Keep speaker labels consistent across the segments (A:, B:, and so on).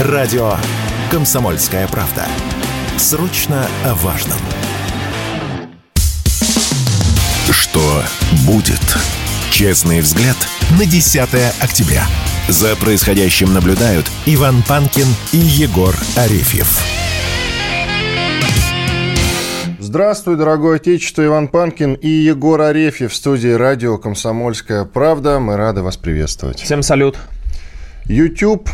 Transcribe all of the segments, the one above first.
A: Радио «Комсомольская правда». Срочно о важном. Что будет? Честный взгляд на 10 октября. За происходящим наблюдают Иван Панкин и Егор Арефьев.
B: Здравствуй, дорогое отечество, Иван Панкин и Егор Арефьев в студии радио «Комсомольская правда». Мы рады вас приветствовать.
C: Всем салют.
B: YouTube,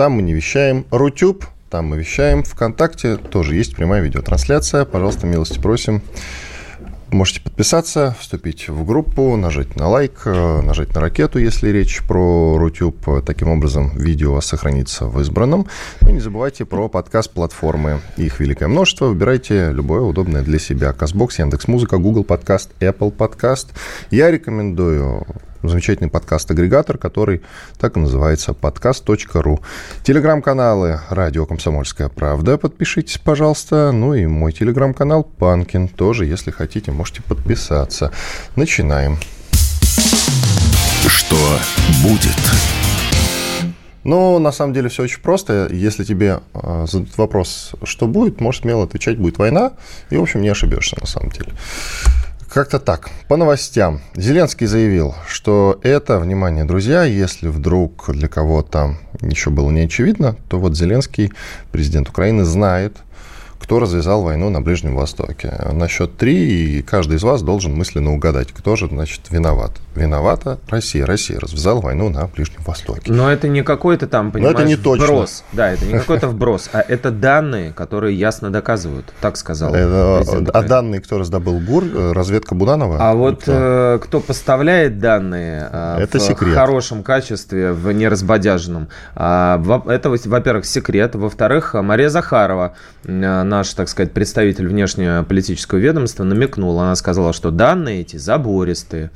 B: там мы не вещаем. Рутюб, там мы вещаем. Вконтакте тоже есть прямая видеотрансляция. Пожалуйста, милости просим. Можете подписаться, вступить в группу, нажать на лайк, э, нажать на ракету, если речь про Рутюб. Таким образом, видео сохранится в избранном. Ну и не забывайте про подкаст-платформы. Их великое множество. Выбирайте любое удобное для себя. Казбокс, Яндекс.Музыка, Google Подкаст, Apple Подкаст. Я рекомендую замечательный подкаст-агрегатор, который так и называется подкаст.ру. Телеграм-каналы «Радио Комсомольская правда». Подпишитесь, пожалуйста. Ну и мой телеграм-канал «Панкин». Тоже, если хотите, можете подписаться. Начинаем.
A: Что будет?
B: Ну, на самом деле все очень просто. Если тебе э, задают вопрос, что будет, можешь смело отвечать, будет война, и, в общем, не ошибешься на самом деле. Как-то так. По новостям. Зеленский заявил, что это, внимание, друзья, если вдруг для кого-то еще было не очевидно, то вот Зеленский, президент Украины, знает – кто развязал войну на Ближнем Востоке. На счет три, и каждый из вас должен мысленно угадать, кто же, значит, виноват. Виновата Россия. Россия развязала войну на Ближнем Востоке.
C: Но это не какой-то там, понимаешь, Но это не точно. вброс. Да, это не какой-то вброс, а это данные, которые ясно доказывают. Так сказал
B: это, А данные, кто раздобыл ГУР, э, разведка Буданова?
C: А вот кто, э, кто поставляет данные э, это в секрет. хорошем качестве, в неразбодяженном, а, это, во-первых, секрет. Во-вторых, Мария Захарова, на наш, так сказать, представитель внешнеполитического ведомства намекнул. Она сказала, что данные эти забористые.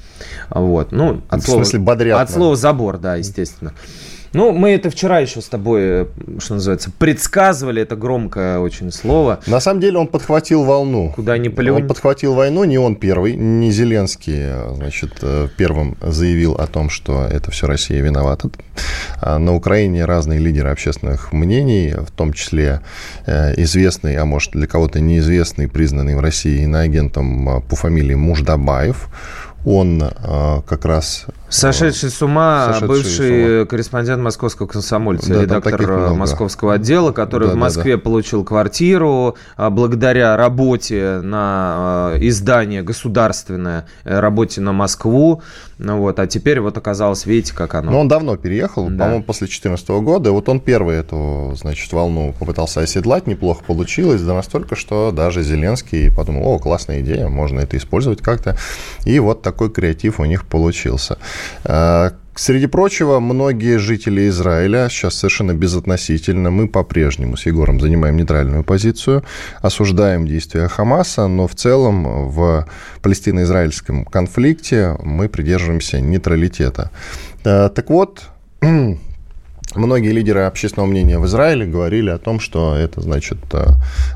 C: Вот. Ну, от
B: в смысле, слова, бодрят,
C: От слова забор, да, естественно. Ну, мы это вчера еще с тобой, э, что называется, предсказывали, это громкое очень слово.
B: На самом деле он подхватил волну.
C: Куда не плюнь.
B: Он подхватил войну, не он первый, не Зеленский, а, значит, э, первым заявил о том, что это все Россия виновата. А на Украине разные лидеры общественных мнений, в том числе э, известный, а может для кого-то неизвестный, признанный в России иноагентом по фамилии Муждабаев, он как раз
C: Сошедший с ума Сошедший бывший с ума. корреспондент московского комсомольца, да, редактор московского отдела, который да, в Москве да, да. получил квартиру а, благодаря работе на э, издание государственное, э, работе на Москву. Ну, вот, а теперь вот оказалось, видите, как оно.
B: Но он давно переехал, да. по-моему, после 2014 года. И вот он первый эту, значит, волну попытался оседлать, неплохо получилось, да настолько, что даже Зеленский подумал, о, классная идея, можно это использовать как-то. И вот такой креатив у них получился. Э, среди прочего, многие жители Израиля, сейчас совершенно безотносительно, мы по-прежнему с Егором занимаем нейтральную позицию, осуждаем действия Хамаса, но в целом в палестино-израильском конфликте мы придерживаемся нейтралитета. Э, так вот, Многие лидеры общественного мнения в Израиле говорили о том, что это значит э,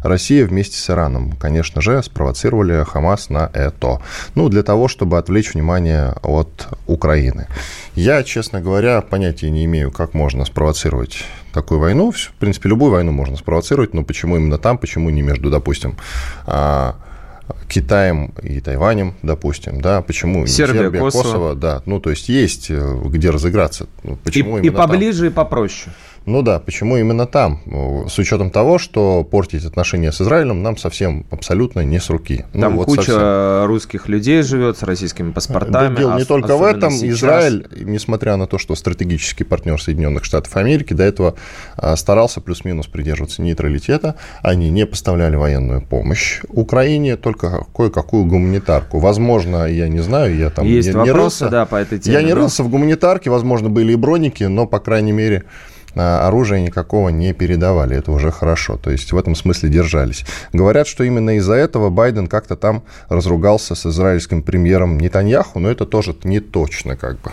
B: Россия вместе с Ираном, конечно же, спровоцировали Хамас на это. Ну, для того, чтобы отвлечь внимание от Украины. Я, честно говоря, понятия не имею, как можно спровоцировать такую войну. В принципе, любую войну можно спровоцировать, но почему именно там, почему не между, допустим, а, Китаем и Тайванем, допустим, да, почему
C: Сербия, Сербия Косово. Косово,
B: да, ну, то есть есть э, где разыграться. Ну,
C: почему и, и поближе, там? и попроще.
B: Ну да, почему именно там? С учетом того, что портить отношения с Израилем нам совсем абсолютно не с руки.
C: Ну, там вот куча совсем. русских людей живет с российскими паспортами.
B: Да, дело не только в этом. Сейчас. Израиль, несмотря на то, что стратегический партнер Соединенных Штатов Америки, до этого а, старался плюс-минус придерживаться нейтралитета. Они не поставляли военную помощь Украине, только кое-какую гуманитарку. Возможно, я не знаю, я там
C: Есть
B: не,
C: вопросы,
B: не рылся.
C: да, по этой теме.
B: Я не рылся в гуманитарке, возможно, были и броники, но, по крайней мере, а, оружия никакого не передавали. Это уже хорошо. То есть в этом смысле держались. Говорят, что именно из-за этого Байден как-то там разругался с израильским премьером Нетаньяху, но это тоже не точно как бы.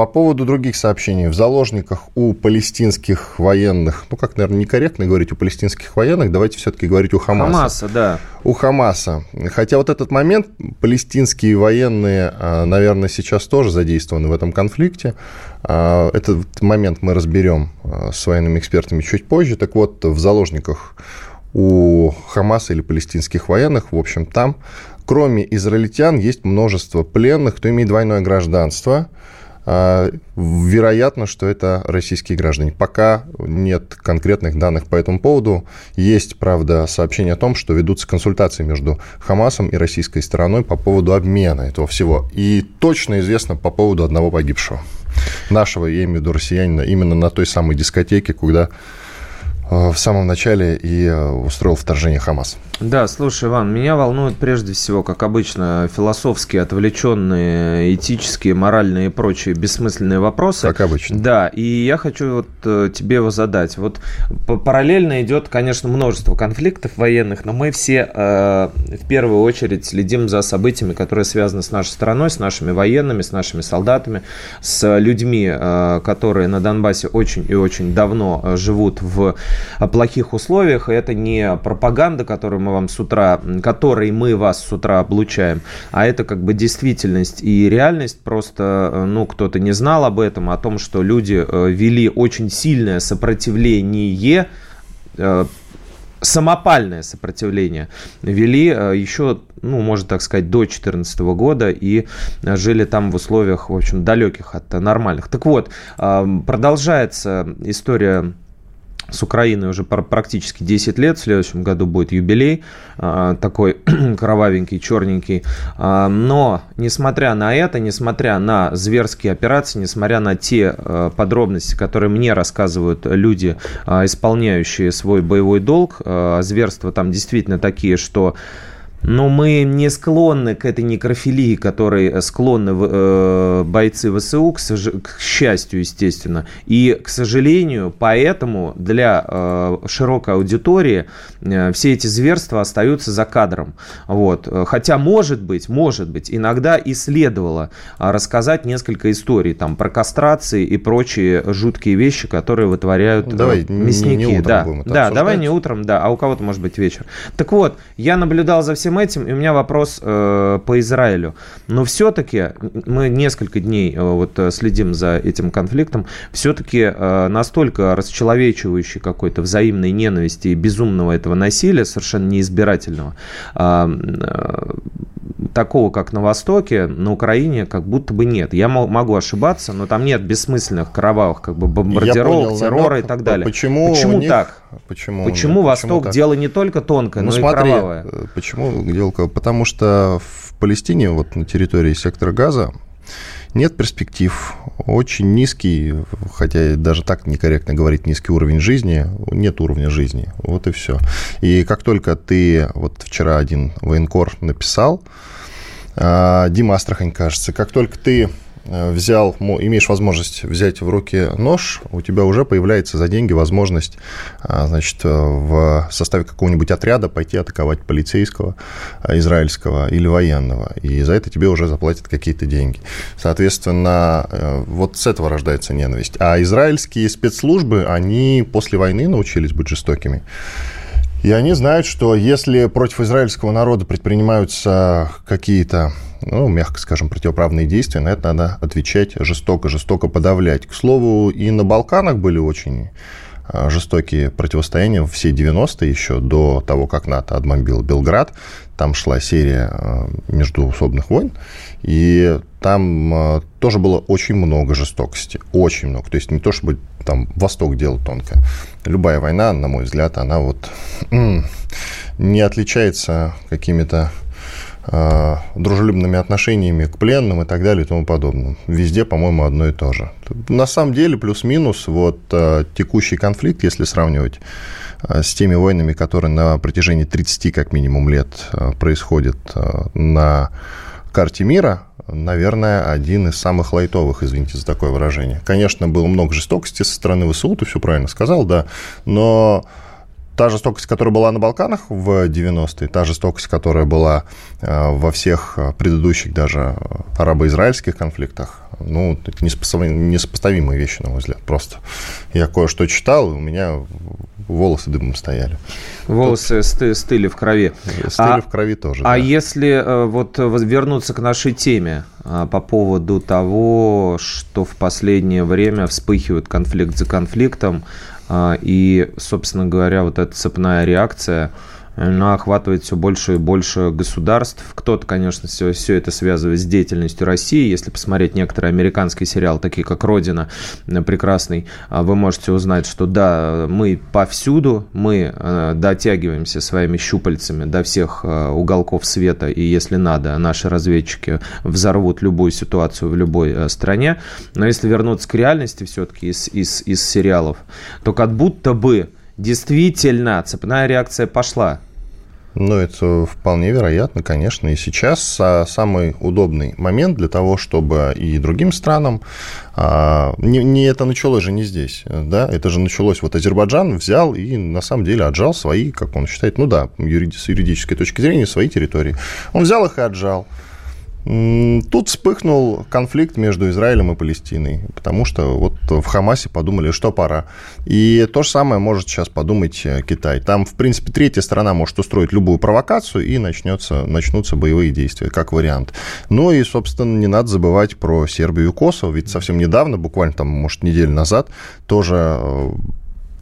B: По поводу других сообщений. В заложниках у палестинских военных, ну, как, наверное, некорректно говорить у палестинских военных, давайте все-таки говорить у Хамаса.
C: Хамаса, да.
B: У Хамаса. Хотя вот этот момент, палестинские военные, а, наверное, сейчас тоже задействованы в этом конфликте. А, этот момент мы разберем а, с военными экспертами чуть позже. Так вот, в заложниках у Хамаса или палестинских военных, в общем, там, кроме израильтян, есть множество пленных, кто имеет двойное гражданство. А, вероятно, что это российские граждане. Пока нет конкретных данных по этому поводу. Есть, правда, сообщение о том, что ведутся консультации между Хамасом и российской стороной по поводу обмена этого всего. И точно известно по поводу одного погибшего. Нашего, я имею в виду россиянина, именно на той самой дискотеке, куда в самом начале и э, устроил вторжение Хамас.
C: Да, слушай, Иван, меня волнуют прежде всего, как обычно, философские, отвлеченные, этические, моральные и прочие бессмысленные вопросы.
B: Как обычно.
C: Да, и я хочу вот э, тебе его задать. Вот параллельно идет, конечно, множество конфликтов военных, но мы все э, в первую очередь следим за событиями, которые связаны с нашей страной, с нашими военными, с нашими солдатами, с людьми, э, которые на Донбассе очень и очень давно живут в плохих условиях. И это не пропаганда, которую мы вам с утра, которой мы вас с утра облучаем, а это как бы действительность и реальность. Просто, э, ну, кто-то не знал об этом, о том, что люди э, вели очень сильное сопротивление э, самопальное сопротивление вели еще, ну, можно так сказать, до 2014 года и жили там в условиях, в общем, далеких от нормальных. Так вот, продолжается история с Украиной уже практически 10 лет. В следующем году будет юбилей, а, такой кровавенький, черненький. А, но, несмотря на это, несмотря на зверские операции, несмотря на те а, подробности, которые мне рассказывают люди, исполняющие свой боевой долг, зверства там действительно такие, что но мы не склонны к этой некрофилии, которой склонны э, бойцы ВСУ, к, к счастью, естественно. И, к сожалению, поэтому для э, широкой аудитории э, все эти зверства остаются за кадром. Вот. Хотя, может быть, может быть, иногда и следовало рассказать несколько историй там, про кастрации и прочие жуткие вещи, которые вытворяют
B: ну, давай, мясники. Не, не утром
C: да, будем это да давай не утром, да, а у кого-то, может быть, вечер. Так вот, я наблюдал за всем всем этим, и у меня вопрос э, по Израилю. Но все-таки мы несколько дней э, вот э, следим за этим конфликтом, все-таки э, настолько расчеловечивающий какой-то взаимной ненависти и безумного этого насилия, совершенно неизбирательного, э, э, такого, как на Востоке, на Украине как будто бы нет. Я могу ошибаться, но там нет бессмысленных кровавых как бы бомбардировок, понял, террора намек. и так далее.
B: Почему,
C: почему
B: них,
C: так?
B: Почему,
C: почему Восток почему дело не только тонкое, ну, но смотри, и кровавое?
B: Э, почему дело? Потому что в Палестине, вот на территории сектора Газа, нет перспектив, очень низкий, хотя даже так некорректно говорить низкий уровень жизни, нет уровня жизни, вот и все. И как только ты, вот вчера один военкор написал, а, Дима Астрахань, кажется, как только ты взял, имеешь возможность взять в руки нож, у тебя уже появляется за деньги возможность, а, значит, э, в составе какого-нибудь отряда пойти атаковать полицейского, э, израильского или военного. И за это тебе уже заплатят какие-то деньги. Соответственно, вот с этого рождается ненависть. А израильские спецслужбы, они после войны научились быть жестокими. И они знают, что если против израильского народа предпринимаются какие-то ну, мягко скажем, противоправные действия, на это надо отвечать жестоко, жестоко подавлять. К слову, и на Балканах были очень а, жестокие противостояния все 90-е еще до того, как НАТО отбомбил Белград. Там шла серия а, междуусобных войн, и там а, тоже было очень много жестокости, очень много. То есть не то, чтобы там Восток делал тонко. Любая война, на мой взгляд, она вот не отличается какими-то дружелюбными отношениями к пленным и так далее и тому подобное. Везде, по-моему, одно и то же. На самом деле, плюс-минус, вот а, текущий конфликт, если сравнивать а, с теми войнами, которые на протяжении 30 как минимум лет происходят на карте мира, наверное, один из самых лайтовых, извините за такое выражение. Конечно, было много жестокости со стороны ВСУ, ты все правильно сказал, да, но та жестокость, которая была на Балканах в 90-е, та жестокость, которая была э, во всех предыдущих даже арабо-израильских конфликтах, ну, это несопоставимые вещи, на мой взгляд, просто. Я кое-что читал, и у меня волосы дымом стояли.
C: Волосы Тут... стыли в крови.
B: Стыли а, в крови тоже,
C: А да. если э, вот вернуться к нашей теме а, по поводу того, что в последнее время вспыхивает конфликт за конфликтом, и, собственно говоря, вот эта цепная реакция – она охватывает все больше и больше государств. Кто-то, конечно, все, все это связывает с деятельностью России. Если посмотреть некоторые американские сериалы, такие как «Родина», э, прекрасный, а вы можете узнать, что да, мы повсюду, мы э, дотягиваемся своими щупальцами до всех э, уголков света, и если надо, наши разведчики взорвут любую ситуацию в любой стране. Но если вернуться к реальности все-таки из, из, из сериалов, то как будто бы действительно цепная реакция пошла.
B: Ну, это вполне вероятно, конечно. И сейчас а, самый удобный момент для того, чтобы и другим странам... А, не, не это началось же не здесь, да, это же началось... Вот Азербайджан взял и, на самом деле, отжал свои, как он считает, ну да, юриди, с юридической точки зрения, свои территории. Он взял их и отжал. Тут вспыхнул конфликт между Израилем и Палестиной, потому что вот в Хамасе подумали, что пора. И то же самое может сейчас подумать э, Китай. Там, в принципе, третья сторона может устроить любую провокацию, и начнется, начнутся боевые действия, как вариант. Ну и, собственно, не надо забывать про Сербию и Косово, ведь совсем недавно, буквально там, может, неделю назад, тоже э,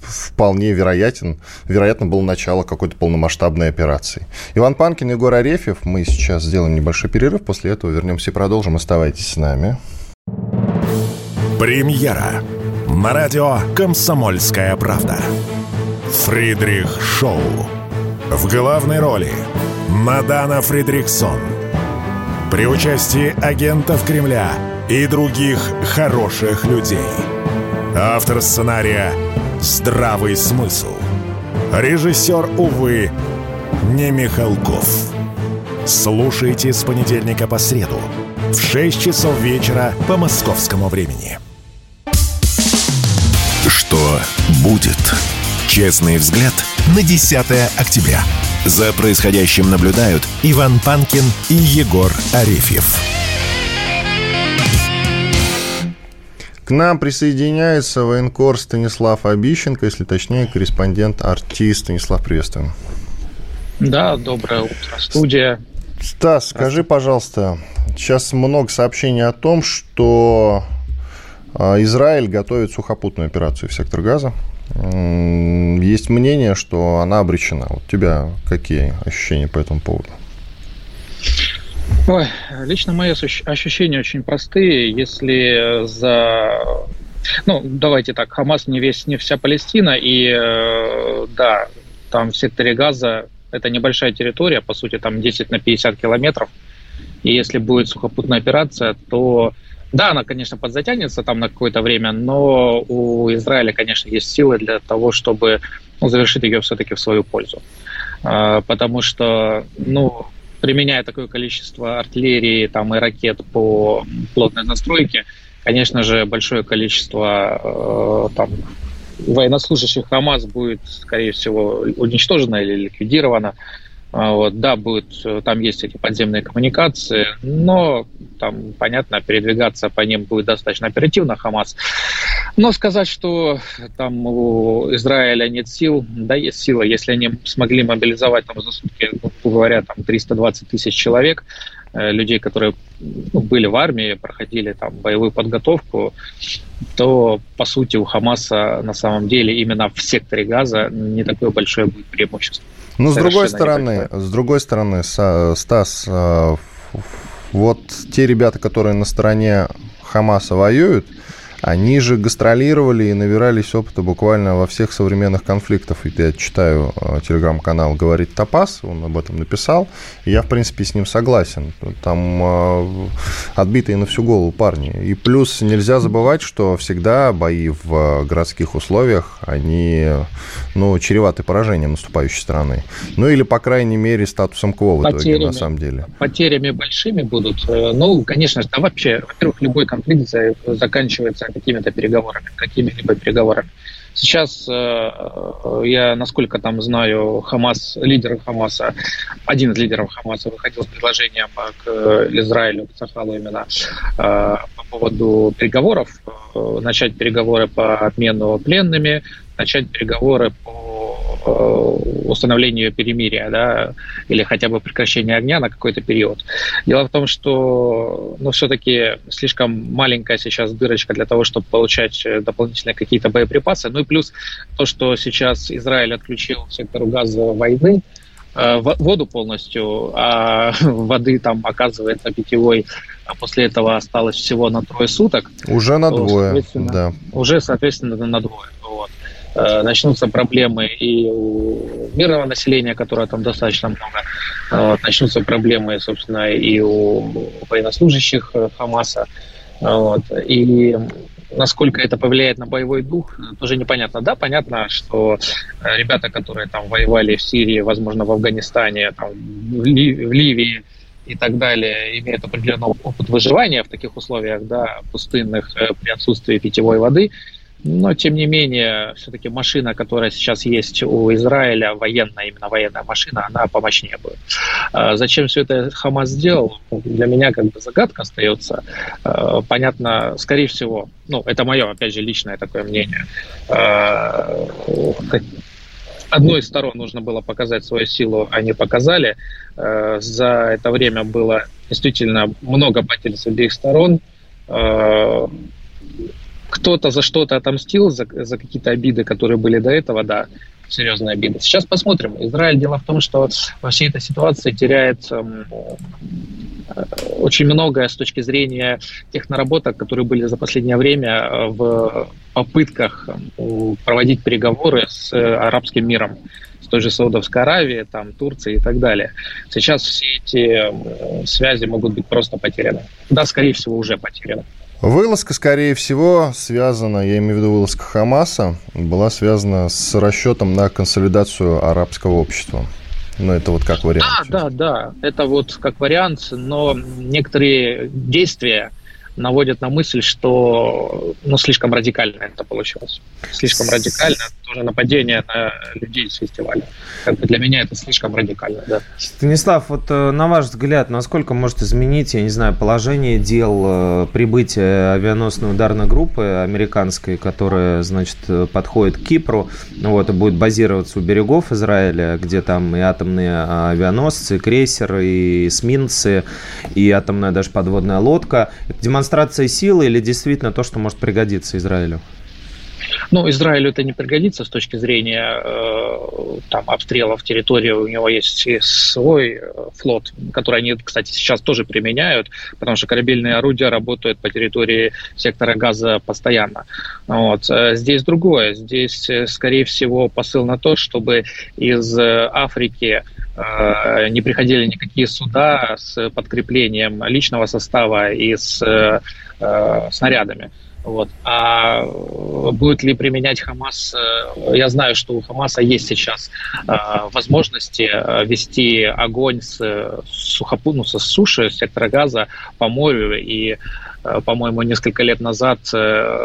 B: вполне вероятен, вероятно, было начало какой-то полномасштабной операции. Иван Панкин, Егор Арефьев. Мы сейчас сделаем небольшой перерыв, после этого вернемся и продолжим. Оставайтесь с нами.
A: Премьера на радио «Комсомольская правда». Фридрих Шоу. В главной роли Мадана Фридриксон. При участии агентов Кремля и других хороших людей. Автор сценария здравый смысл. Режиссер, увы, не Михалков. Слушайте с понедельника по среду в 6 часов вечера по московскому времени. Что будет? Честный взгляд на 10 октября. За происходящим наблюдают Иван Панкин и Егор Арефьев.
B: К нам присоединяется военкор Станислав Обищенко, если точнее, корреспондент артист. Станислав, приветствуем.
D: Да, доброе утро, студия.
B: Стас, скажи, пожалуйста, сейчас много сообщений о том, что а, Израиль готовит сухопутную операцию в сектор газа. Есть мнение, что она обречена. У тебя какие ощущения по этому поводу?
D: Ой, лично мои ощущения очень простые. Если за... Ну, давайте так, Хамас не весь, не вся Палестина, и э, да, там в секторе Газа это небольшая территория, по сути, там 10 на 50 километров. И если будет сухопутная операция, то да, она, конечно, подзатянется там на какое-то время, но у Израиля, конечно, есть силы для того, чтобы ну, завершить ее все-таки в свою пользу. А, потому что, ну, применяя такое количество артиллерии там, и ракет по плотной настройке, конечно же, большое количество э, там, военнослужащих ХАМАС будет, скорее всего, уничтожено или ликвидировано. А, вот, да, будет, там есть эти подземные коммуникации, но там, понятно, передвигаться по ним будет достаточно оперативно Хамас. Но сказать, что там у Израиля нет сил, да, есть сила. Если они смогли мобилизовать там за сутки, говоря, там 320 тысяч человек, э, людей, которые ну, были в армии, проходили там боевую подготовку, то, по сути, у Хамаса на самом деле именно в секторе Газа не такое большое будет преимущество.
B: Ну, с другой стороны, с другой стороны, Стас, э, вот те ребята, которые на стороне Хамаса воюют, они же гастролировали и набирались опыта буквально во всех современных конфликтах. И я читаю э, телеграм-канал «Говорит Топас», он об этом написал, и я, в принципе, с ним согласен. Там э, отбитые на всю голову парни. И плюс нельзя забывать, что всегда бои в городских условиях, они, ну, чреваты поражением наступающей стороны. Ну, или, по крайней мере, статусом КВО в потерями, итоге, на самом деле.
D: Потерями большими будут. Э, ну, конечно же, да, вообще, во-первых, любой конфликт заканчивается какими-то переговорами, какими-либо переговорами. Сейчас э, я, насколько там знаю, Хамас, лидер Хамаса, один из лидеров Хамаса выходил с предложением к Израилю, к Цахалу именно, по поводу переговоров, начать переговоры по обмену пленными, начать переговоры по э, установлению перемирия, да, или хотя бы прекращения огня на какой-то период. Дело в том, что, ну, все-таки слишком маленькая сейчас дырочка для того, чтобы получать дополнительные какие-то боеприпасы. Ну и плюс то, что сейчас Израиль отключил сектор газа войны, э, воду полностью, а воды там оказывается питьевой а после этого осталось всего на трое суток.
B: Уже на двое, да.
D: Уже, соответственно, на двое. Вот. Э, начнутся проблемы и у мирного населения, которое там достаточно много, вот, начнутся проблемы, собственно, и у военнослужащих э, Хамаса. Вот, и насколько это повлияет на боевой дух, тоже непонятно. Да, понятно, что э, ребята, которые там воевали в Сирии, возможно, в Афганистане, там, в, Ли- в Ливии, и так далее, имеют определенный опыт выживания в таких условиях, да, пустынных, при отсутствии питьевой воды, но, тем не менее, все-таки машина, которая сейчас есть у Израиля, военная, именно военная машина, она помощнее будет. А зачем все это Хамас сделал, для меня как бы загадка остается. А, понятно, скорее всего, ну, это мое, опять же, личное такое мнение. А, одной из сторон нужно было показать свою силу, они показали. За это время было действительно много потерь с обеих сторон кто-то за что-то отомстил, за, за какие-то обиды, которые были до этого, да, серьезные обиды. Сейчас посмотрим. Израиль, дело в том, что во всей этой ситуации теряет э, очень многое с точки зрения тех наработок, которые были за последнее время э, в попытках э, проводить переговоры с арабским миром с той же Саудовской Аравией, там, Турции и так далее. Сейчас все эти связи могут быть просто потеряны. Да, скорее всего, уже потеряны.
B: Вылазка, скорее всего, связана, я имею в виду вылазка Хамаса, была связана с расчетом на консолидацию арабского общества. Ну, это вот как вариант.
D: Да, да, да. Это вот как вариант, но некоторые действия наводят на мысль, что ну, слишком радикально это получилось. Слишком радикально. Тоже нападение на людей с фестиваля. Как бы для меня это слишком радикально, да.
C: Станислав, вот э, на ваш взгляд, насколько может изменить, я не знаю, положение дел э, прибытия авианосной ударной группы американской, которая, значит, подходит к Кипру, вот, и будет базироваться у берегов Израиля, где там и атомные авианосцы, и крейсеры, и эсминцы, и атомная даже подводная лодка. Это демонстрация силы или действительно то, что может пригодиться Израилю?
D: Ну, Израилю это не пригодится с точки зрения э, там, обстрелов территории. У него есть свой э, флот, который они, кстати, сейчас тоже применяют, потому что корабельные орудия работают по территории сектора газа постоянно. Вот. Э, здесь другое. Здесь, э, скорее всего, посыл на то, чтобы из Африки не приходили никакие суда с подкреплением личного состава и с э, снарядами. Вот. А будет ли применять Хамас? Э, я знаю, что у Хамаса есть сейчас э, возможности э, вести огонь с, сухопу, ну, со суши, с сектора газа по морю. И, по-моему, несколько лет назад,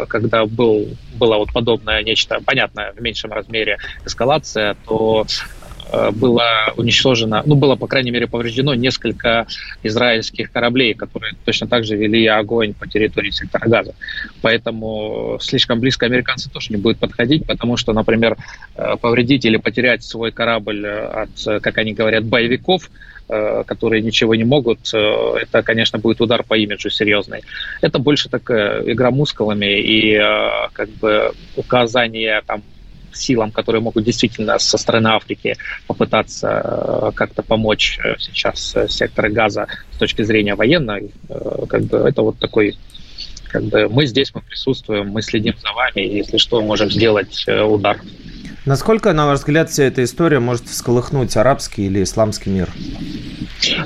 D: когда был, было вот подобное нечто, понятное в меньшем размере эскалация, то Э, было уничтожено, ну, было, по крайней мере, повреждено несколько израильских кораблей, которые точно так же вели огонь по территории сектора газа. Поэтому слишком близко американцы тоже не будут подходить, потому что, например, э, повредить или потерять свой корабль от, как они говорят, боевиков, э, которые ничего не могут, это, конечно, будет удар по имиджу серьезный. Это больше такая игра мускулами и как бы указание там силам, которые могут действительно со стороны Африки попытаться э, как-то помочь э, сейчас э, сектору газа с точки зрения военной, как бы это вот такой как бы мы здесь, мы присутствуем, мы следим за вами, и если что, можем сделать удар.
C: Насколько, на ваш взгляд, вся эта история может всколыхнуть арабский или исламский мир?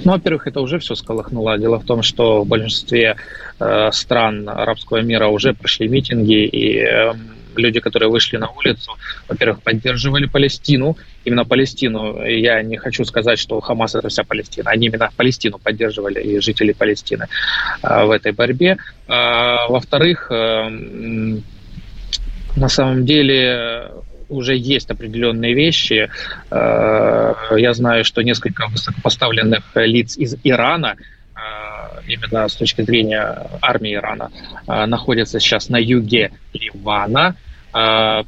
D: Ну, во-первых, это уже все сколыхнуло. Дело в том, что в большинстве э, стран арабского мира уже прошли митинги, и э, люди, которые вышли на улицу, во-первых, поддерживали Палестину, именно Палестину. Я не хочу сказать, что Хамас это вся Палестина. Они именно Палестину поддерживали и жители Палестины э, в этой борьбе. Э, во-вторых, э, на самом деле уже есть определенные вещи. Э, я знаю, что несколько высокопоставленных лиц из Ирана э, именно с точки зрения армии Ирана, э, находятся сейчас на юге Ливана.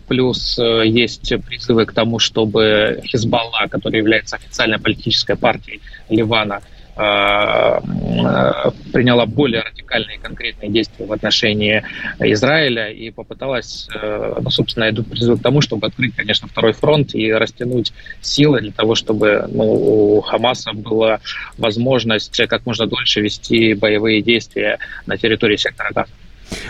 D: Плюс есть призывы к тому, чтобы Хизбалла, который является официальной политической партией Ливана, Э, приняла более радикальные и конкретные действия в отношении Израиля и попыталась, э, ну, собственно, идут призыв к тому, чтобы открыть, конечно, второй фронт и растянуть силы для того, чтобы ну, у Хамаса была возможность как можно дольше вести боевые действия на территории сектора Газа.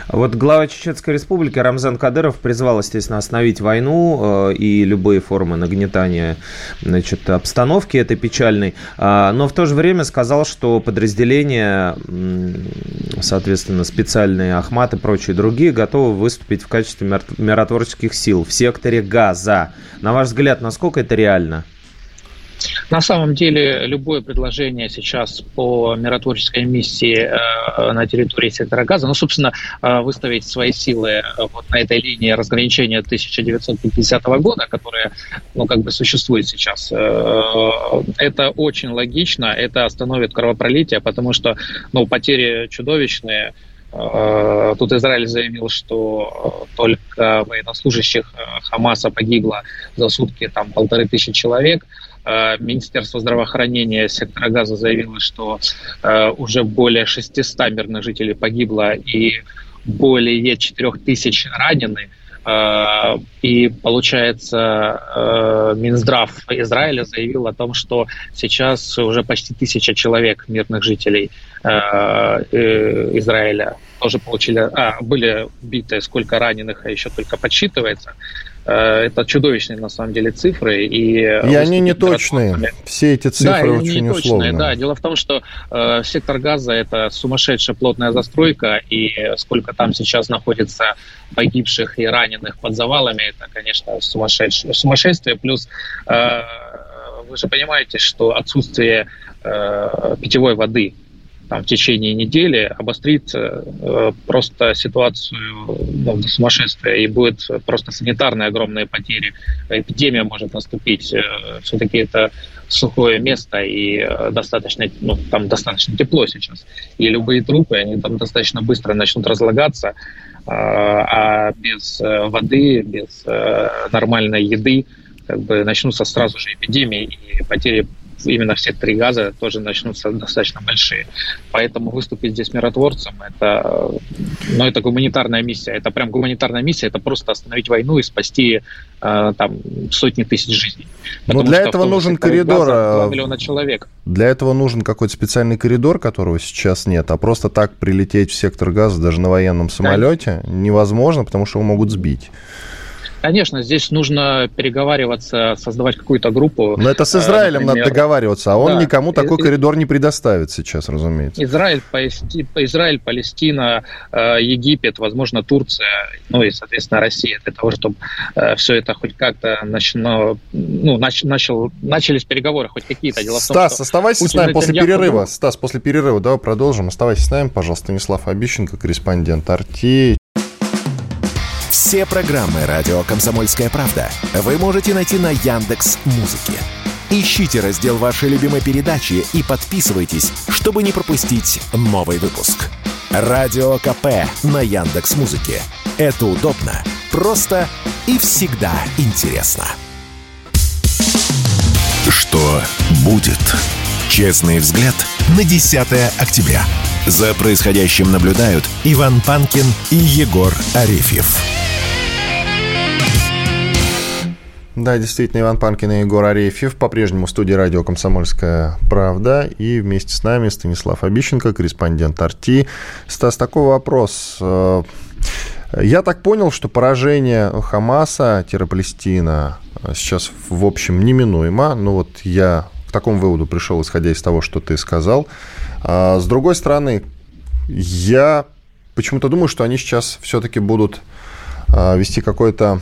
C: Вот глава Чеченской Республики Рамзан Кадыров призвал, естественно, остановить войну э, и любые формы нагнетания значит, обстановки этой печальной, э, но в то же время сказал, что подразделения, соответственно, специальные Ахмат и прочие другие, готовы выступить в качестве миротворческих сил в секторе Газа. На ваш взгляд, насколько это реально?
D: На самом деле, любое предложение сейчас по миротворческой миссии э, на территории сектора Газа, ну, собственно, э, выставить свои силы э, вот на этой линии разграничения 1950 года, которая, ну, как бы существует сейчас, это очень логично, это остановит кровопролитие, потому что, ну, потери чудовищные, Тут Израиль заявил, что только военнослужащих Хамаса погибло за сутки там полторы тысячи человек. Э, Министерство здравоохранения сектора Газа заявило, что э, уже более 600 мирных жителей погибло и более 4 тысяч ранены. Э, и получается, Минздрав Израиля заявил о том, что сейчас уже почти тысяча человек, мирных жителей Израиля, тоже получили, а, были убиты, сколько раненых, а еще только подсчитывается. Э, это чудовищные, на самом деле, цифры. И,
B: и они не точные. Все эти цифры да, очень
D: не условные. Да, дело в том, что э, сектор газа – это сумасшедшая плотная застройка, и сколько там сейчас находится погибших и раненых под завалами, это, конечно, сумасшедшее, сумасшествие. Плюс э, вы же понимаете, что отсутствие э, питьевой воды там, в течение недели обострит э, просто ситуацию ну, до сумасшествия, и будет просто санитарные огромные потери. Эпидемия может наступить. Э, Все-таки это сухое место, и э, достаточно, ну, там достаточно тепло сейчас. И любые трупы, они там достаточно быстро начнут разлагаться, э, а без воды, без нормальной еды как бы начнутся сразу же эпидемии, и потери именно в секторе газа тоже начнутся достаточно большие. Поэтому выступить здесь миротворцем это, ну, это гуманитарная миссия. Это прям гуманитарная миссия. Это просто остановить войну и спасти э, там сотни тысяч жизней.
B: Но для этого нужен коридор. 2
D: э, миллиона человек.
B: Для этого нужен какой-то специальный коридор, которого сейчас нет. А просто так прилететь в сектор газа даже на военном самолете да. невозможно, потому что его могут сбить.
D: Конечно, здесь нужно переговариваться, создавать какую-то группу.
B: Но это с Израилем например. надо договариваться, а он да. никому такой и, коридор не предоставит сейчас, разумеется.
D: Израиль, Израиль, Палестина, э, Египет, возможно, Турция, ну и, соответственно, Россия, для того, чтобы э, все это хоть как-то начало, ну, нач, начал, начались переговоры хоть какие-то.
B: Дело Стас, том, оставайся с нами после перерыва. Стас, после перерыва давай продолжим. Оставайся с нами, пожалуйста. Станислав Обищенко, корреспондент Арти.
A: Все программы радио Комсомольская правда вы можете найти на Яндекс Музыке. Ищите раздел вашей любимой передачи и подписывайтесь, чтобы не пропустить новый выпуск. Радио КП на Яндекс Музыке. Это удобно, просто и всегда интересно. Что будет? Честный взгляд на 10 октября. За происходящим наблюдают Иван Панкин и Егор Арефьев.
B: Да, действительно, Иван Панкин и Егор Арефьев. По-прежнему в студии радио «Комсомольская правда». И вместе с нами Станислав Обищенко, корреспондент «Арти». Стас, такой вопрос. Э, я так понял, что поражение Хамаса-Палестина сейчас, в общем, неминуемо. Ну вот я к такому выводу пришел, исходя из того, что ты сказал. А с другой стороны, я почему-то думаю, что они сейчас все-таки будут а, вести какой-то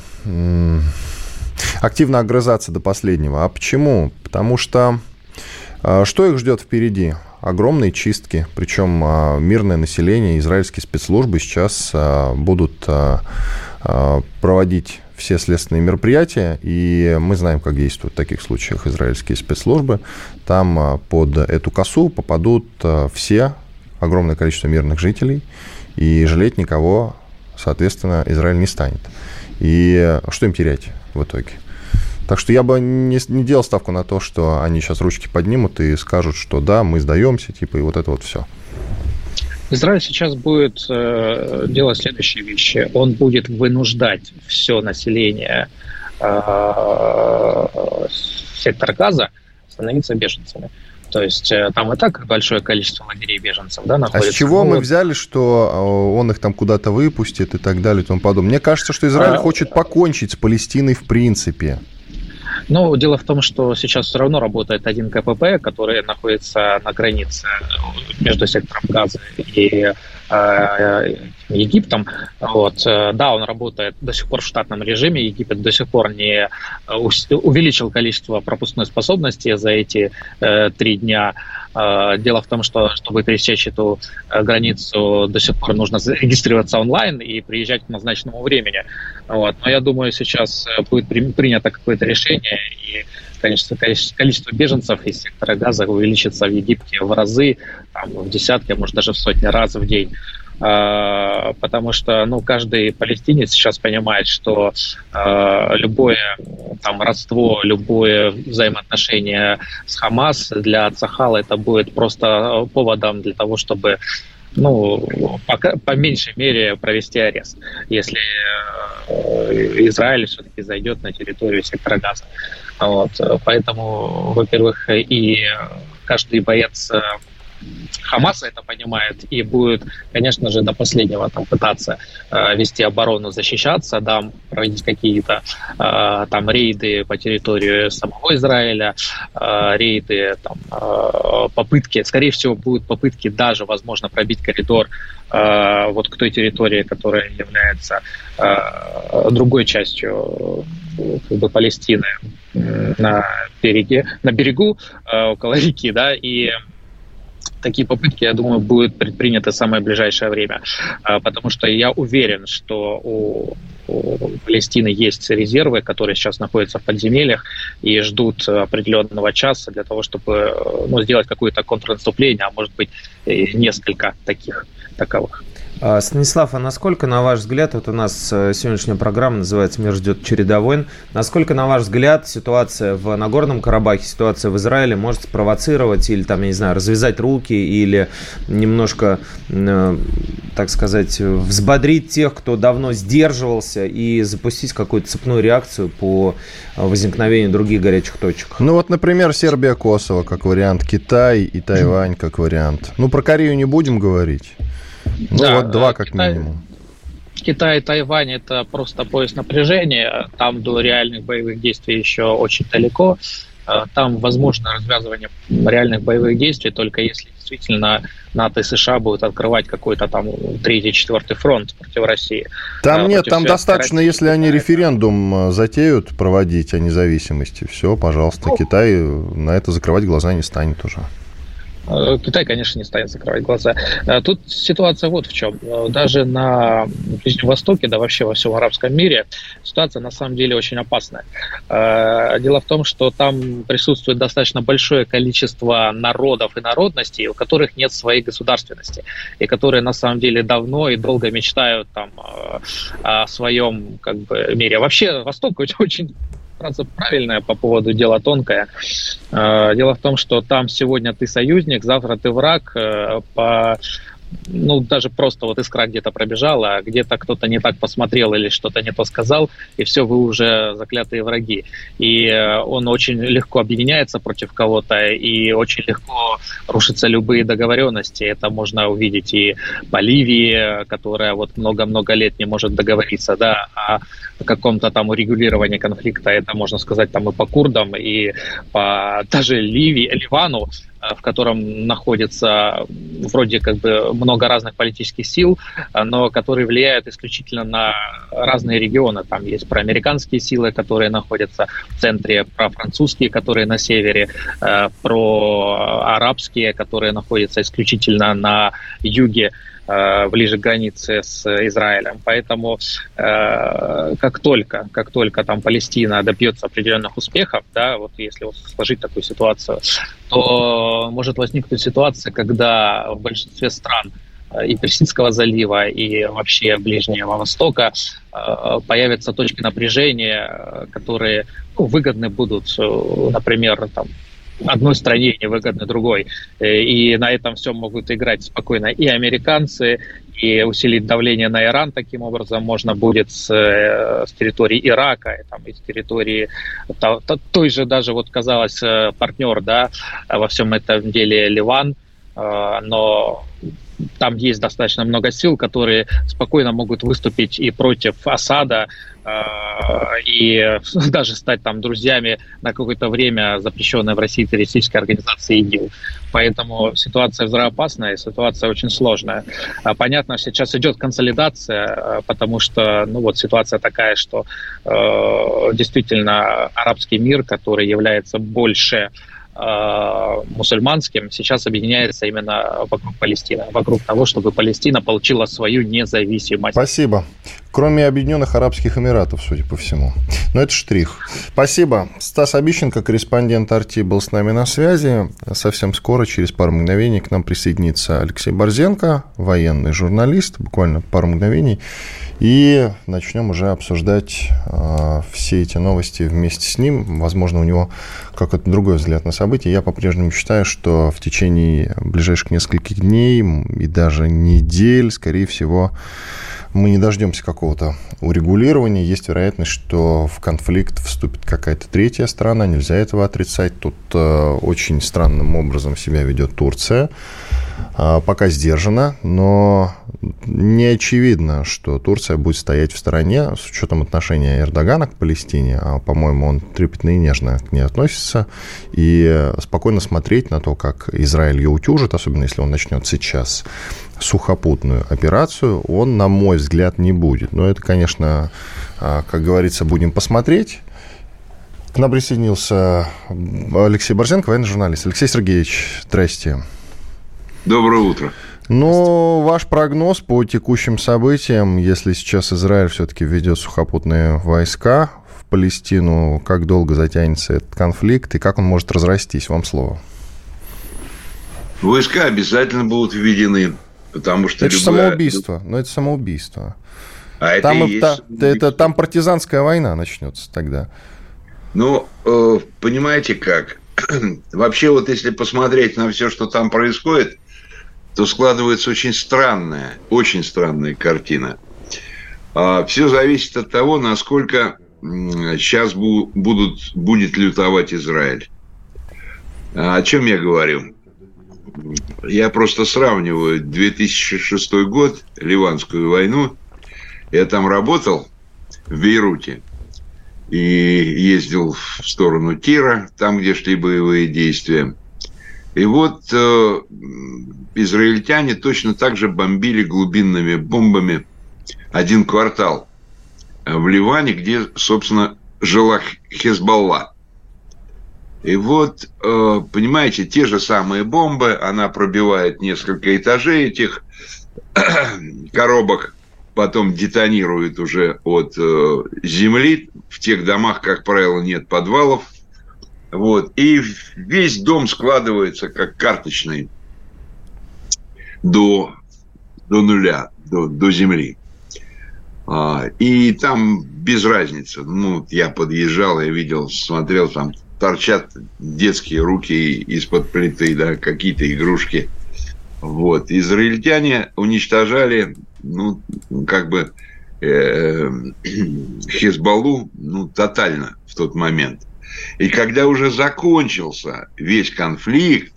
B: активно огрызаться до последнего. А почему? Потому что а, что их ждет впереди? Огромные чистки, причем а, мирное население, израильские спецслужбы сейчас будут проводить все следственные мероприятия, и мы знаем, как действуют в таких случаях израильские спецслужбы. Там под эту косу попадут все, огромное количество мирных жителей, и жалеть никого, соответственно, Израиль не станет. И что им терять в итоге? Так что я бы не, не делал ставку на то, что они сейчас ручки поднимут и скажут, что да, мы сдаемся, типа, и вот это вот все.
D: Израиль сейчас будет э, делать следующие вещи. Он будет вынуждать все население э, сектора газа становиться беженцами. То есть э, там и так большое количество лагерей беженцев да, находится.
B: А с чего мы взяли, что э, он их там куда-то выпустит и так далее и тому подобное? Мне кажется, что Израиль а... хочет покончить с Палестиной в принципе.
D: Ну, дело в том, что сейчас все равно работает один КПП, который находится на границе между сектором Газа и э, Египтом. Вот. Да, он работает до сих пор в штатном режиме. Египет до сих пор не увеличил количество пропускной способности за эти э, три дня. Э, дело в том, что чтобы пересечь эту э, границу, до сих пор нужно зарегистрироваться онлайн и приезжать к назначенному времени. Вот. Но я думаю, сейчас э, будет принято какое-то решение, и конечно, количество беженцев из сектора газа увеличится в Египте в разы, там, в десятки, а может даже в сотни раз в день. А, потому что ну, каждый палестинец сейчас понимает, что э, любое там, родство, любое взаимоотношение с Хамас для Ацахала это будет просто поводом для того, чтобы ну, по, по меньшей мере провести арест, если э, Израиль все-таки зайдет на территорию сектора Газа. Вот. Поэтому, во-первых, и каждый боец Хамаса это понимает и будет, конечно же, до последнего там пытаться э, вести оборону, защищаться, да, проводить какие-то э, там рейды по территории самого Израиля, э, рейды, там, э, попытки, скорее всего, будут попытки даже, возможно, пробить коридор э, вот к той территории, которая является э, другой частью как бы Палестины на береге, на берегу э, около реки, да, и такие попытки, я думаю, будут предприняты в самое ближайшее время, а, потому что я уверен, что у, у Палестины есть резервы, которые сейчас находятся в подземельях и ждут определенного часа для того, чтобы ну, сделать какое-то контрнаступление, а может быть несколько таких таковых.
C: А, Станислав, а насколько, на ваш взгляд, вот у нас э, сегодняшняя программа называется «Мир ждет череда войн», насколько, на ваш взгляд, ситуация в Нагорном Карабахе, ситуация в Израиле может спровоцировать или, там, я не знаю, развязать руки или немножко, э, так сказать, взбодрить тех, кто давно сдерживался и запустить какую-то цепную реакцию по возникновению других горячих точек?
B: Ну вот, например, Сербия-Косово как вариант, Китай и Тайвань как вариант. Ну, про Корею не будем говорить. Ну, да, вот два как Китай, минимум.
D: Китай и Тайвань это просто пояс напряжения. Там до реальных боевых действий еще очень далеко. А, там возможно развязывание реальных боевых действий только если действительно НАТО и США будут открывать какой-то там третий, четвертый фронт против России.
B: Там а, нет, там достаточно, России, если они референдум э, затеют проводить о независимости, все, пожалуйста, ну, Китай на это закрывать глаза не станет уже.
D: Э, Китай, конечно, не станет закрывать глаза. Э, тут ситуация вот в чем. Э, даже на Ближнем Востоке, да вообще во всем арабском мире, ситуация на самом деле очень опасная. Дело в том, что там присутствует достаточно большое количество народов и народностей, у которых нет своей государственности, и которые на самом деле давно и долго мечтают там, о своем как бы, мире. Вообще Восток очень фраза правильная по поводу дела тонкое. Э, дело в том, что там сегодня ты союзник, завтра ты враг э, по ну, даже просто вот искра где-то пробежала, где-то кто-то не так посмотрел или что-то не то сказал, и все, вы уже заклятые враги. И э, он очень легко объединяется против кого-то, и очень легко рушатся любые договоренности. Это можно увидеть и по Ливии, которая вот много-много лет не может договориться, да, о каком-то там урегулировании конфликта. Это можно сказать там и по курдам, и по даже Ливии, Ливану, в котором находится вроде как бы много разных политических сил, э, но которые влияют исключительно на разные регионы. Там есть проамериканские силы, которые находятся в центре, про французские, которые на севере, э, про арабские, которые находятся исключительно на юге. Э, ближе к границе с Израилем. Поэтому э, как только, как только там Палестина добьется определенных успехов, да, вот если вот сложить такую ситуацию, то может возникнуть ситуация, когда в большинстве стран э, и Персидского залива, и вообще Ближнего Востока появятся точки напряжения, которые ну, выгодны будут, например, там, одной стране невыгодно другой. Э, и на этом все могут играть спокойно и американцы, и усилить давление на Иран таким образом можно будет с, э, с территории Ирака, и, там, из территории то, то, той же даже, вот казалось, э, партнер да, во всем этом деле Ливан, но там есть достаточно много сил, которые спокойно могут выступить и против Асада, и даже стать там друзьями на какое-то время запрещенной в России террористической организации ИГИЛ. Поэтому ситуация взрывоопасная, ситуация очень сложная. А понятно, сейчас идет консолидация, э, потому что ну вот ситуация такая, что э, действительно арабский мир, который является больше мусульманским сейчас объединяется именно вокруг Палестины, вокруг того, чтобы Палестина получила свою независимость.
B: Спасибо. Кроме Объединенных Арабских Эмиратов, судя по всему. Но это штрих. Спасибо. Стас Обищенко, корреспондент Арти, был с нами на связи. Совсем скоро, через пару мгновений, к нам присоединится Алексей Борзенко, военный журналист, буквально пару мгновений. И начнем уже обсуждать э, все эти новости вместе с ним. Возможно, у него какой-то другой взгляд на события. Я по-прежнему считаю, что в течение ближайших нескольких дней и даже недель, скорее всего, мы не дождемся какого-то урегулирования. Есть вероятность, что в конфликт вступит какая-то третья страна. Нельзя этого отрицать. Тут э, очень странным образом себя ведет Турция. А, пока сдержана, но не очевидно, что Турция будет стоять в стороне с учетом отношения Эрдогана к Палестине. А, по-моему, он трепетно и нежно к ней относится. И спокойно смотреть на то, как Израиль ее утюжит, особенно если он начнет сейчас сухопутную операцию, он, на мой взгляд, не будет. Но это, конечно, а, как говорится, будем посмотреть. К нам присоединился Алексей Борзенко, военный журналист. Алексей Сергеевич, здрасте.
E: Доброе утро.
B: Ну, ваш прогноз по текущим событиям, если сейчас Израиль все-таки ведет сухопутные войска в Палестину, как долго затянется этот конфликт и как он может разрастись? Вам слово.
E: Войска обязательно будут введены, потому что...
B: Это любая... самоубийство, но это самоубийство. А там, это, есть... та, это, там партизанская война начнется тогда.
E: Ну, э, понимаете как? Вообще, вот если посмотреть на все, что там происходит, то складывается очень странная, очень странная картина. А, все зависит от того, насколько сейчас будут, будет лютовать Израиль. А, о чем я говорю? Я просто сравниваю 2006 год, Ливанскую войну. Я там работал в Бейруте и ездил в сторону Тира, там, где шли боевые действия. И вот э, израильтяне точно так же бомбили глубинными бомбами один квартал в Ливане, где, собственно, жила Хезбалла. И вот, э, понимаете, те же самые бомбы, она пробивает несколько этажей этих коробок, потом детонирует уже от э, земли. В тех домах, как правило, нет подвалов. Вот. И весь дом складывается как карточный до, до нуля, до, до земли. А, и там без разницы. Ну, я подъезжал, я видел, смотрел, там торчат детские руки из-под плиты, да, какие-то игрушки. Вот. Израильтяне уничтожали ну, как бы э, Хизбаллу, ну, тотально в тот момент. И когда уже закончился весь конфликт,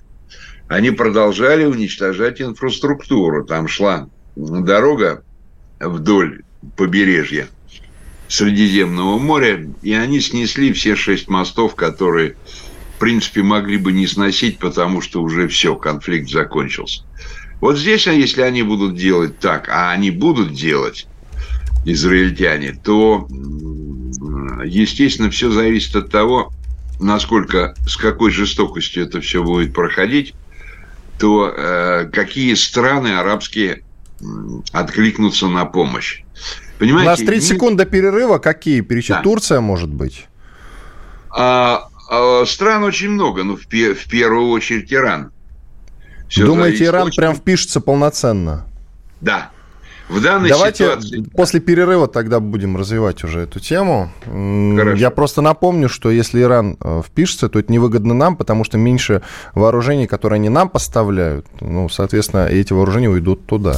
E: они продолжали уничтожать инфраструктуру. Там шла дорога вдоль побережья Средиземного моря, и они снесли все шесть мостов, которые принципе, могли бы не сносить, потому что уже все, конфликт закончился. Вот здесь, а если они будут делать так, а они будут делать, израильтяне, то, естественно, все зависит от того, насколько, с какой жестокостью это все будет проходить, то э, какие страны арабские откликнутся на помощь.
B: Понимаете, У нас 30 секунд до перерыва. Какие перечислить? Да. Турция, может быть?
E: А, а, стран очень много, но в, в первую очередь Иран.
B: Все Думаете, Иран очень... прям впишется полноценно?
E: Да. В данной
B: Давайте
E: ситуации...
B: после перерыва тогда будем развивать уже эту тему. Хорошо. Я просто напомню, что если Иран э, впишется, то это невыгодно нам, потому что меньше вооружений, которые они нам поставляют, ну, соответственно, эти вооружения уйдут туда.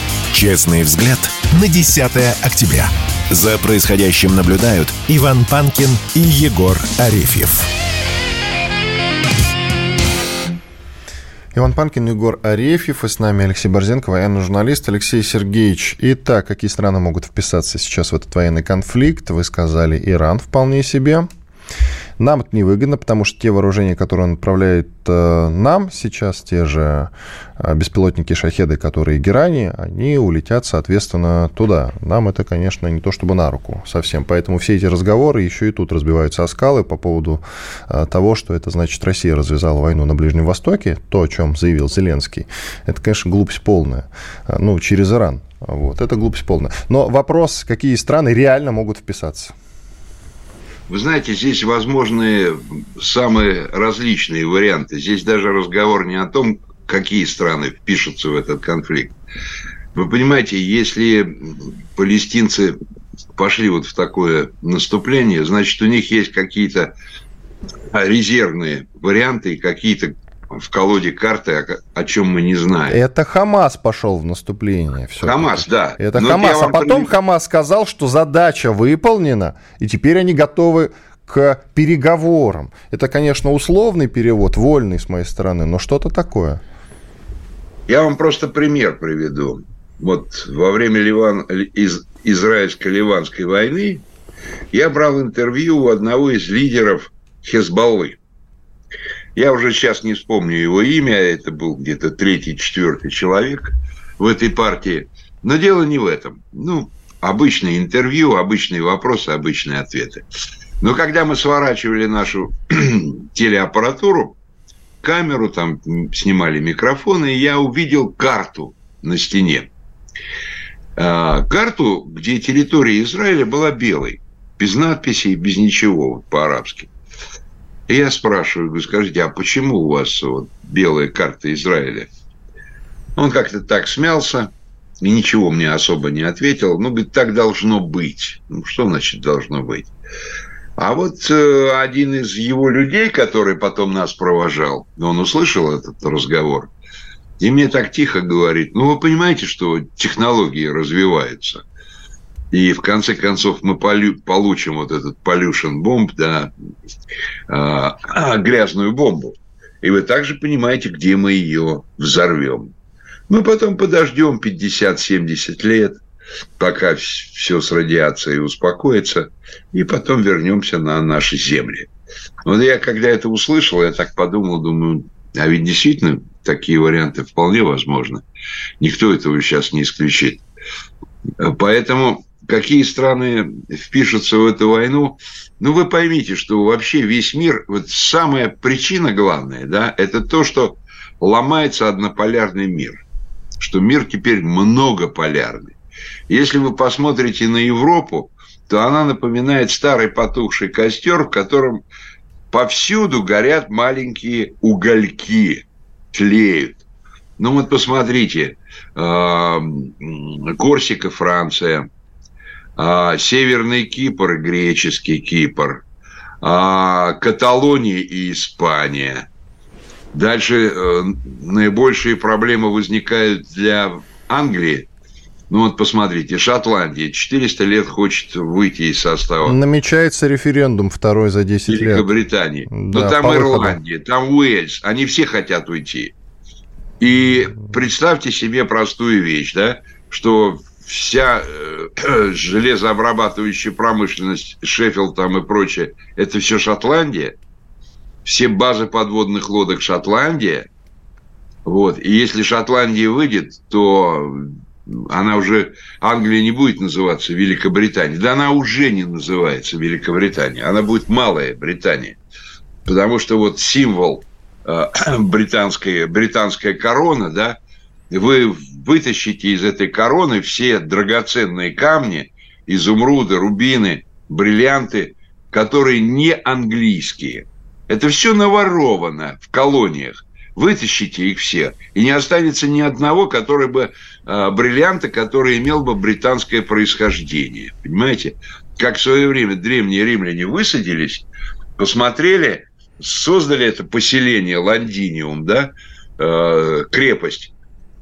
A: Честный взгляд на 10 октября. За происходящим наблюдают Иван Панкин и Егор Арефьев.
B: Иван Панкин, Егор Арефьев, и с нами Алексей Борзенко, военный журналист. Алексей Сергеевич, итак, какие страны могут вписаться сейчас в этот военный конфликт? Вы сказали, Иран вполне себе. Нам это невыгодно, потому что те вооружения, которые он отправляет э, нам сейчас, те же э, беспилотники «Шахеды», которые Герани, они улетят, соответственно, туда. Нам это, конечно, не то чтобы на руку совсем. Поэтому все эти разговоры еще и тут разбиваются о скалы по поводу э, того, что это значит Россия развязала войну на Ближнем Востоке, то, о чем заявил Зеленский. Это, конечно, глупость полная. Ну, через Иран. Вот, это глупость полная. Но вопрос, какие страны реально могут вписаться?
E: Вы знаете, здесь возможны самые различные варианты. Здесь даже разговор не о том, какие страны впишутся в этот конфликт. Вы понимаете, если палестинцы пошли вот в такое наступление, значит, у них есть какие-то резервные варианты и какие-то в колоде карты, о, о чем мы не знаем.
B: Это Хамас пошел в наступление.
E: Хамас, да.
B: Это Но Хамас. А потом Хамас сказал, что задача выполнена, и теперь они готовы к переговорам. Это, конечно, условный перевод, вольный с моей стороны, но что-то такое.
E: Я вам просто пример приведу. Вот во время Ливан, из, израильско-ливанской войны я брал интервью у одного из лидеров Хезбаллы. Я уже сейчас не вспомню его имя, это был где-то третий, четвертый человек в этой партии. Но дело не в этом. Ну, обычное интервью, обычные вопросы, обычные ответы. Но когда мы сворачивали нашу телеаппаратуру, камеру, там снимали микрофоны, и я увидел карту на стене. А, карту, где территория Израиля была белой, без надписей, без ничего по-арабски. И я спрашиваю, говорю, скажите, а почему у вас вот белая карта Израиля? Он как-то так смялся и ничего мне особо не ответил. Ну, говорит, так должно быть. Ну, что значит должно быть? А вот э, один из его людей, который потом нас провожал, он услышал этот разговор, и мне так тихо говорит, ну, вы понимаете, что технологии развиваются. И в конце концов мы полю, получим вот этот pollution бомб, да, а, грязную бомбу. И вы также понимаете, где мы ее взорвем. Мы потом подождем 50-70 лет, пока все с радиацией успокоится, и потом вернемся на наши земли. Вот я, когда это услышал, я так подумал, думаю, а ведь действительно такие варианты вполне возможны. Никто этого сейчас не исключит. Поэтому какие страны впишутся в эту войну, ну, вы поймите, что вообще весь мир, вот самая причина главная, да, это то, что ломается однополярный мир, что мир теперь многополярный. Если вы посмотрите на Европу, то она напоминает старый потухший костер, в котором повсюду горят маленькие угольки, тлеют. Ну вот посмотрите, Корсика, Франция, а, Северный Кипр и греческий Кипр, а, Каталония и Испания, Дальше э, наибольшие проблемы возникают для Англии. Ну вот посмотрите, Шотландия 400 лет хочет выйти из состава.
B: Намечается референдум второй за 10 лет.
E: Великобритании. Но там Ирландия, там Уэльс, они все хотят уйти. И представьте себе простую вещь, да, что вся э, железообрабатывающая промышленность, Шеффилд там и прочее, это все Шотландия, все базы подводных лодок Шотландия, вот, и если Шотландия выйдет, то она уже, Англия не будет называться Великобританией, да она уже не называется Великобританией, она будет Малая Британия, потому что вот символ э, британская, британская корона, да, вы вытащите из этой короны все драгоценные камни, изумруды, рубины, бриллианты, которые не английские. Это все наворовано в колониях. Вытащите их все, и не останется ни одного, который бы э, бриллианта, который имел бы британское происхождение. Понимаете? Как в свое время древние римляне высадились, посмотрели, создали это поселение Лондиниум, да, э, крепость,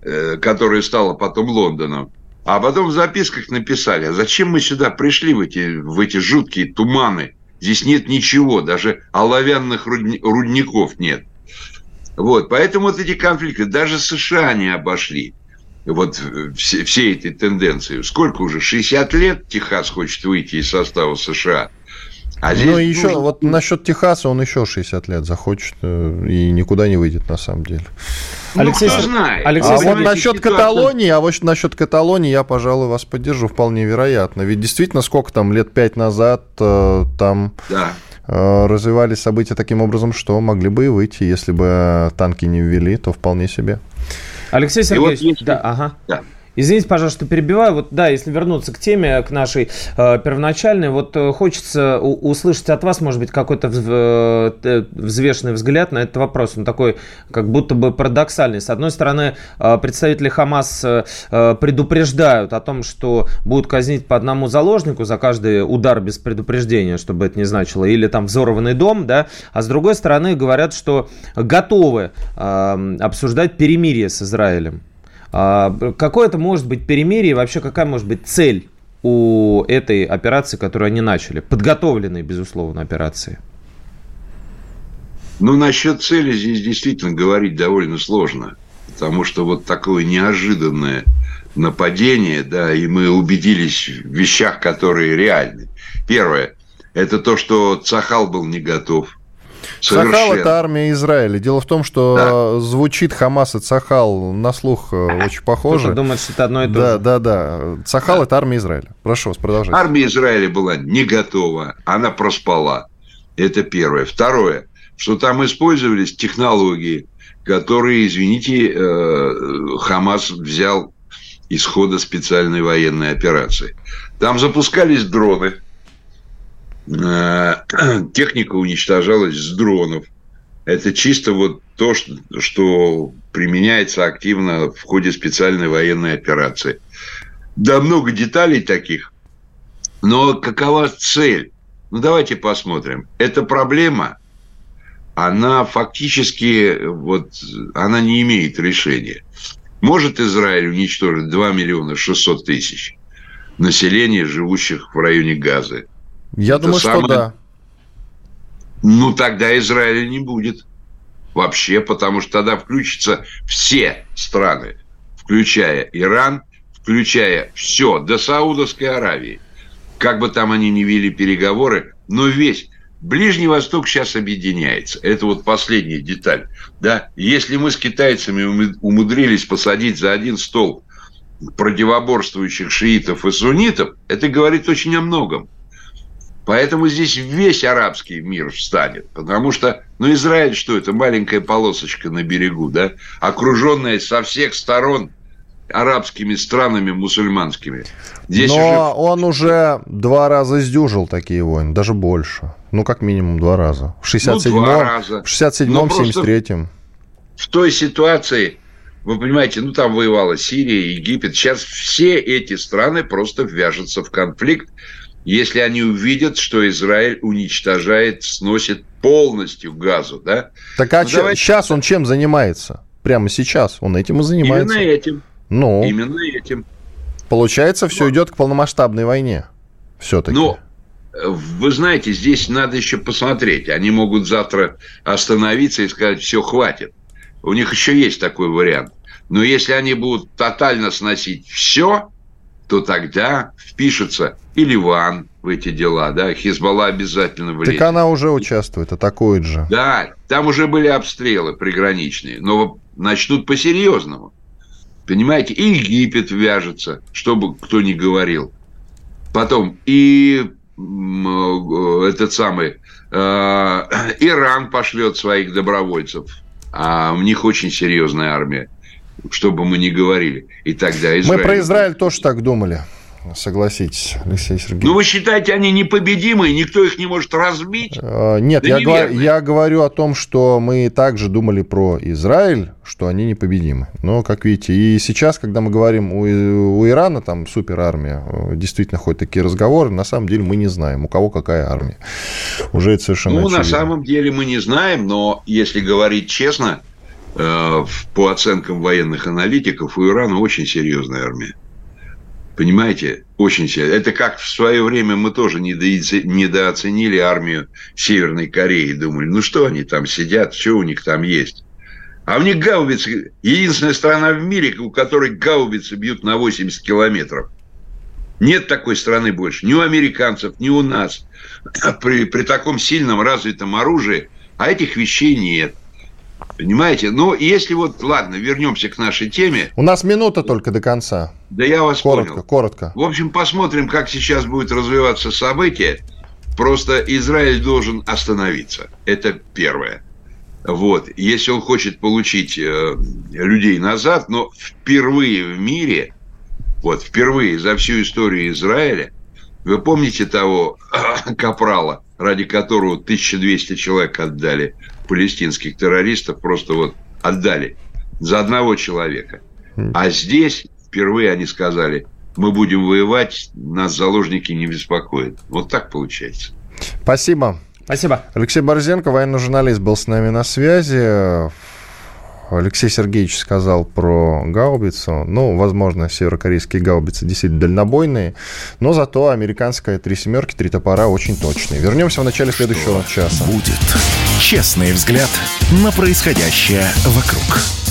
E: которая стала потом Лондоном. А потом в записках написали, а зачем мы сюда пришли в эти, в эти жуткие туманы? Здесь нет ничего, даже оловянных рудников нет. Вот, поэтому вот эти конфликты, даже США не обошли вот все, все эти тенденции. Сколько уже? 60 лет Техас хочет выйти из состава США.
B: А здесь ну, еще нужно... вот насчет Техаса он еще 60 лет захочет э, и никуда не выйдет на самом деле.
C: Ну, Алексей, кто знает. Алексей,
B: а вот насчет ситуация... Каталонии, а вот насчет Каталонии я, пожалуй, вас поддержу вполне вероятно. Ведь действительно, сколько там лет пять назад э, там да. Э, развивались события таким образом, что могли бы и выйти, если бы танки не ввели, то вполне себе.
C: Алексей Сергеевич, вот если... да, ага. Да. Извините, пожалуйста, что перебиваю. Вот да, если вернуться к теме, к нашей э, первоначальной, вот э, хочется у, услышать от вас, может быть, какой-то в, э, взвешенный взгляд на этот вопрос. Он такой, как будто бы парадоксальный. С одной стороны, э, представители Хамас э, э, предупреждают о том, что будут казнить по одному заложнику за каждый удар без предупреждения, чтобы это не значило, или там взорванный дом, да, а с другой стороны говорят, что готовы э, обсуждать перемирие с Израилем. А, какое это может быть перемирие вообще какая может быть цель у этой операции, которую они начали? Подготовленной, безусловно, операции.
E: Ну, насчет цели здесь действительно говорить довольно сложно. Потому что вот такое неожиданное нападение, да, и мы убедились в вещах, которые реальны. Первое, это то, что Цахал был не готов
B: Совершенно. Цахал – это армия Израиля. Дело в том, что да. звучит Хамас и Цахал на слух э, очень похоже.
C: Кто-то думает, что это одно и то
B: да, же. Да, да, да. Цахал да. – это армия Израиля. Прошу вас, продолжайте.
E: Армия Израиля была не готова, она проспала. Это первое. Второе, что там использовались технологии, которые, извините, э, Хамас взял из хода специальной военной операции. Там запускались дроны – техника уничтожалась с дронов. Это чисто вот то, что, что применяется активно в ходе специальной военной операции. Да, много деталей таких. Но какова цель? Ну, давайте посмотрим. Эта проблема, она фактически, вот, она не имеет решения. Может Израиль уничтожить 2 миллиона 600 тысяч населения, живущих в районе Газы?
B: Я Это думаю, самое... что да.
E: Ну, тогда Израиля не будет вообще, потому что тогда включатся все страны, включая Иран, включая все, до Саудовской Аравии. Как бы там они ни вели переговоры, но весь Ближний Восток сейчас объединяется. Это вот последняя деталь. Да? Если мы с китайцами умудрились посадить за один стол противоборствующих шиитов и суннитов, это говорит очень о многом. Поэтому здесь весь арабский мир встанет. Потому что, ну, Израиль что это? Маленькая полосочка на берегу, да? Окруженная со всех сторон арабскими странами мусульманскими.
B: Здесь Но уже... он уже два раза сдюжил такие войны, даже больше. Ну, как минимум два раза. В 67-м, ну, в 67-м, 73-м.
E: В той ситуации, вы понимаете, ну, там воевала Сирия, Египет. Сейчас все эти страны просто вяжутся в конфликт если они увидят, что Израиль уничтожает, сносит полностью газу, да?
B: Так а ну, че, сейчас он чем занимается? Прямо сейчас он этим и занимается.
E: Именно этим.
B: Ну.
E: Именно этим.
B: Получается, все Но. идет к полномасштабной войне. Все-таки.
E: Ну, вы знаете, здесь надо еще посмотреть. Они могут завтра остановиться и сказать, все, хватит. У них еще есть такой вариант. Но если они будут тотально сносить все, то тогда впишется и Ливан в эти дела, да, Хизбалла обязательно влезет.
B: Так она уже участвует, атакует же.
E: Да, там уже были обстрелы приграничные, но начнут по-серьезному. Понимаете, и Египет вяжется, чтобы кто ни говорил. Потом и э, этот самый э, Иран пошлет своих добровольцев, а у них очень серьезная армия чтобы мы не говорили. И тогда
B: Израиль... Мы про Израиль тоже так думали. Согласитесь, Алексей Сергеевич.
E: Ну, вы считаете, они непобедимые, никто их не может разбить?
B: А, нет, да я, говор, я говорю о том, что мы также думали про Израиль, что они непобедимы. Но, как видите, и сейчас, когда мы говорим у, у Ирана, там, суперармия, действительно ходят такие разговоры, на самом деле мы не знаем, у кого какая армия. Уже это совершенно
E: Ну,
B: очевидно.
E: на самом деле мы не знаем, но если говорить честно, Э, по оценкам военных аналитиков, у Ирана очень серьезная армия. Понимаете? Очень серьезно. Это как в свое время мы тоже недооценили армию Северной Кореи. Думали, ну что они там сидят, что у них там есть. А у них гаубицы, единственная страна в мире, у которой гаубицы бьют на 80 километров. Нет такой страны больше. Ни у американцев, ни у нас. При, при таком сильном развитом оружии, а этих вещей нет. Понимаете? Ну, если вот, ладно, вернемся к нашей теме.
B: У нас минута только до конца.
E: Да я вас
B: коротко,
E: понял.
B: Коротко,
E: В общем, посмотрим, как сейчас будет развиваться событие. Просто Израиль должен остановиться. Это первое. Вот. Если он хочет получить э, людей назад, но впервые в мире, вот впервые за всю историю Израиля, вы помните того капрала, ради которого 1200 человек отдали палестинских террористов просто вот отдали за одного человека. Хм. А здесь впервые они сказали, мы будем воевать, нас заложники не беспокоят. Вот так получается.
B: Спасибо.
C: Спасибо.
B: Алексей Борзенко, военный журналист, был с нами на связи. Алексей Сергеевич сказал про гаубицу. Ну, возможно, северокорейские гаубицы действительно дальнобойные, но зато американская три семерки, три топора очень точные. Вернемся в начале следующего Что часа.
A: Будет честный взгляд на происходящее вокруг.